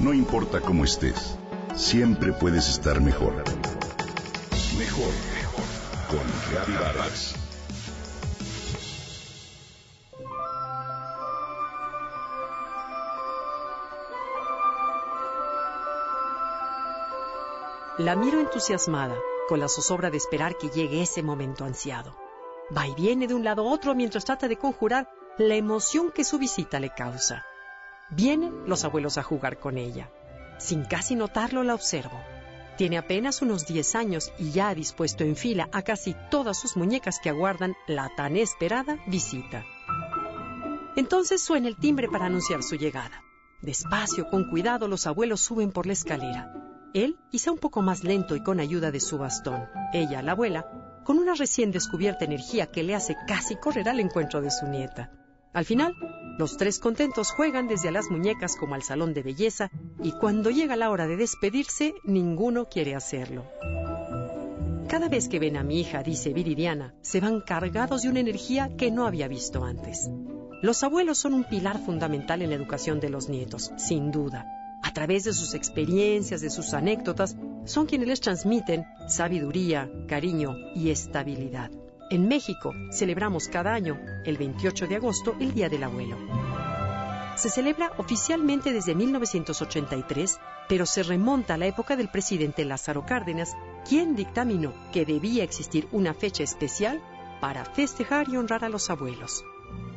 No importa cómo estés, siempre puedes estar mejor. Mejor, mejor. Con Vargas. La miro entusiasmada, con la zozobra de esperar que llegue ese momento ansiado. Va y viene de un lado a otro mientras trata de conjurar la emoción que su visita le causa. Vienen los abuelos a jugar con ella. Sin casi notarlo, la observo. Tiene apenas unos 10 años y ya ha dispuesto en fila a casi todas sus muñecas que aguardan la tan esperada visita. Entonces suena el timbre para anunciar su llegada. Despacio, con cuidado, los abuelos suben por la escalera. Él, quizá un poco más lento y con ayuda de su bastón. Ella, la abuela, con una recién descubierta energía que le hace casi correr al encuentro de su nieta. Al final, los tres contentos juegan desde las muñecas como al salón de belleza y cuando llega la hora de despedirse, ninguno quiere hacerlo. Cada vez que ven a mi hija, dice Viridiana, se van cargados de una energía que no había visto antes. Los abuelos son un pilar fundamental en la educación de los nietos, sin duda. A través de sus experiencias, de sus anécdotas, son quienes les transmiten sabiduría, cariño y estabilidad. En México celebramos cada año, el 28 de agosto, el Día del Abuelo. Se celebra oficialmente desde 1983, pero se remonta a la época del presidente Lázaro Cárdenas, quien dictaminó que debía existir una fecha especial para festejar y honrar a los abuelos.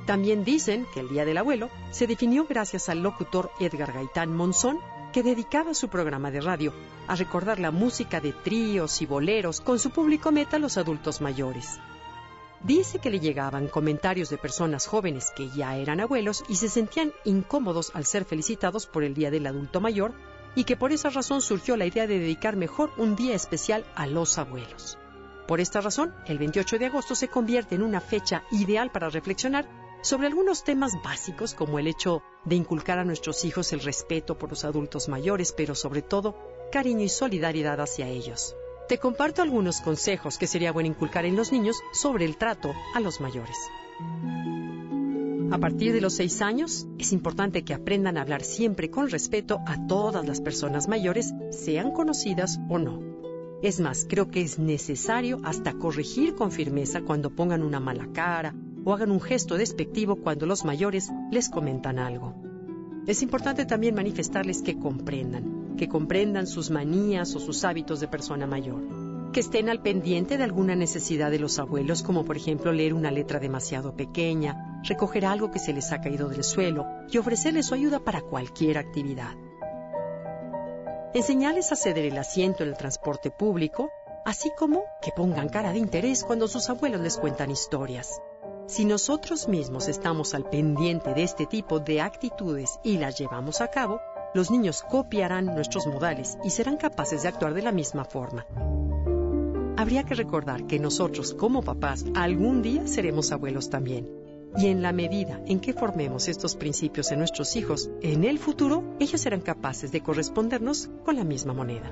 También dicen que el Día del Abuelo se definió gracias al locutor Edgar Gaitán Monzón, que dedicaba su programa de radio a recordar la música de tríos y boleros con su público meta los adultos mayores. Dice que le llegaban comentarios de personas jóvenes que ya eran abuelos y se sentían incómodos al ser felicitados por el Día del Adulto Mayor y que por esa razón surgió la idea de dedicar mejor un día especial a los abuelos. Por esta razón, el 28 de agosto se convierte en una fecha ideal para reflexionar sobre algunos temas básicos como el hecho de inculcar a nuestros hijos el respeto por los adultos mayores, pero sobre todo cariño y solidaridad hacia ellos. Te comparto algunos consejos que sería bueno inculcar en los niños sobre el trato a los mayores. A partir de los seis años, es importante que aprendan a hablar siempre con respeto a todas las personas mayores, sean conocidas o no. Es más, creo que es necesario hasta corregir con firmeza cuando pongan una mala cara o hagan un gesto despectivo cuando los mayores les comentan algo. Es importante también manifestarles que comprendan, que comprendan sus manías o sus hábitos de persona mayor, que estén al pendiente de alguna necesidad de los abuelos, como por ejemplo leer una letra demasiado pequeña, recoger algo que se les ha caído del suelo y ofrecerles su ayuda para cualquier actividad. Enseñarles a ceder el asiento en el transporte público, así como que pongan cara de interés cuando sus abuelos les cuentan historias. Si nosotros mismos estamos al pendiente de este tipo de actitudes y las llevamos a cabo, los niños copiarán nuestros modales y serán capaces de actuar de la misma forma. Habría que recordar que nosotros como papás algún día seremos abuelos también. Y en la medida en que formemos estos principios en nuestros hijos, en el futuro ellos serán capaces de correspondernos con la misma moneda.